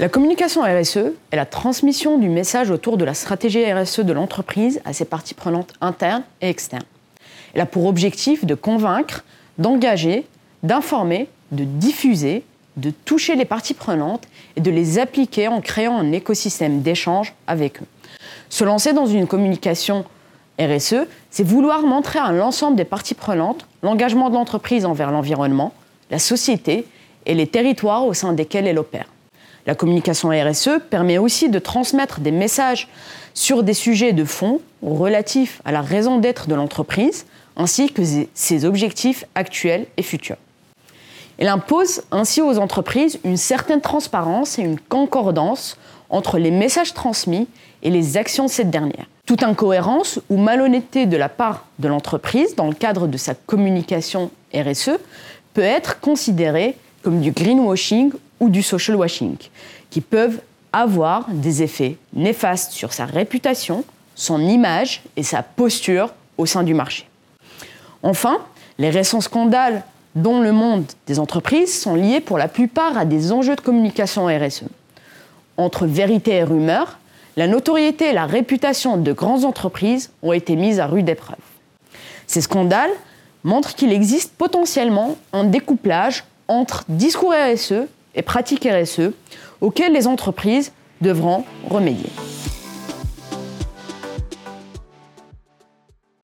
La communication RSE est la transmission du message autour de la stratégie RSE de l'entreprise à ses parties prenantes internes et externes. Elle a pour objectif de convaincre, d'engager, d'informer, de diffuser, de toucher les parties prenantes et de les appliquer en créant un écosystème d'échange avec eux. Se lancer dans une communication RSE, c'est vouloir montrer à l'ensemble des parties prenantes l'engagement de l'entreprise envers l'environnement, la société et les territoires au sein desquels elle opère. La communication RSE permet aussi de transmettre des messages sur des sujets de fond relatifs à la raison d'être de l'entreprise, ainsi que ses objectifs actuels et futurs. Elle impose ainsi aux entreprises une certaine transparence et une concordance entre les messages transmis et les actions de cette dernière. Toute incohérence ou malhonnêteté de la part de l'entreprise dans le cadre de sa communication RSE peut être considérée comme du greenwashing ou du social washing, qui peuvent avoir des effets néfastes sur sa réputation, son image et sa posture au sein du marché. Enfin, les récents scandales dont le monde des entreprises sont liés pour la plupart à des enjeux de communication RSE. Entre vérité et rumeur, la notoriété et la réputation de grandes entreprises ont été mises à rude épreuve. Ces scandales montrent qu'il existe potentiellement un découplage entre discours RSE et pratiques RSE auxquelles les entreprises devront remédier.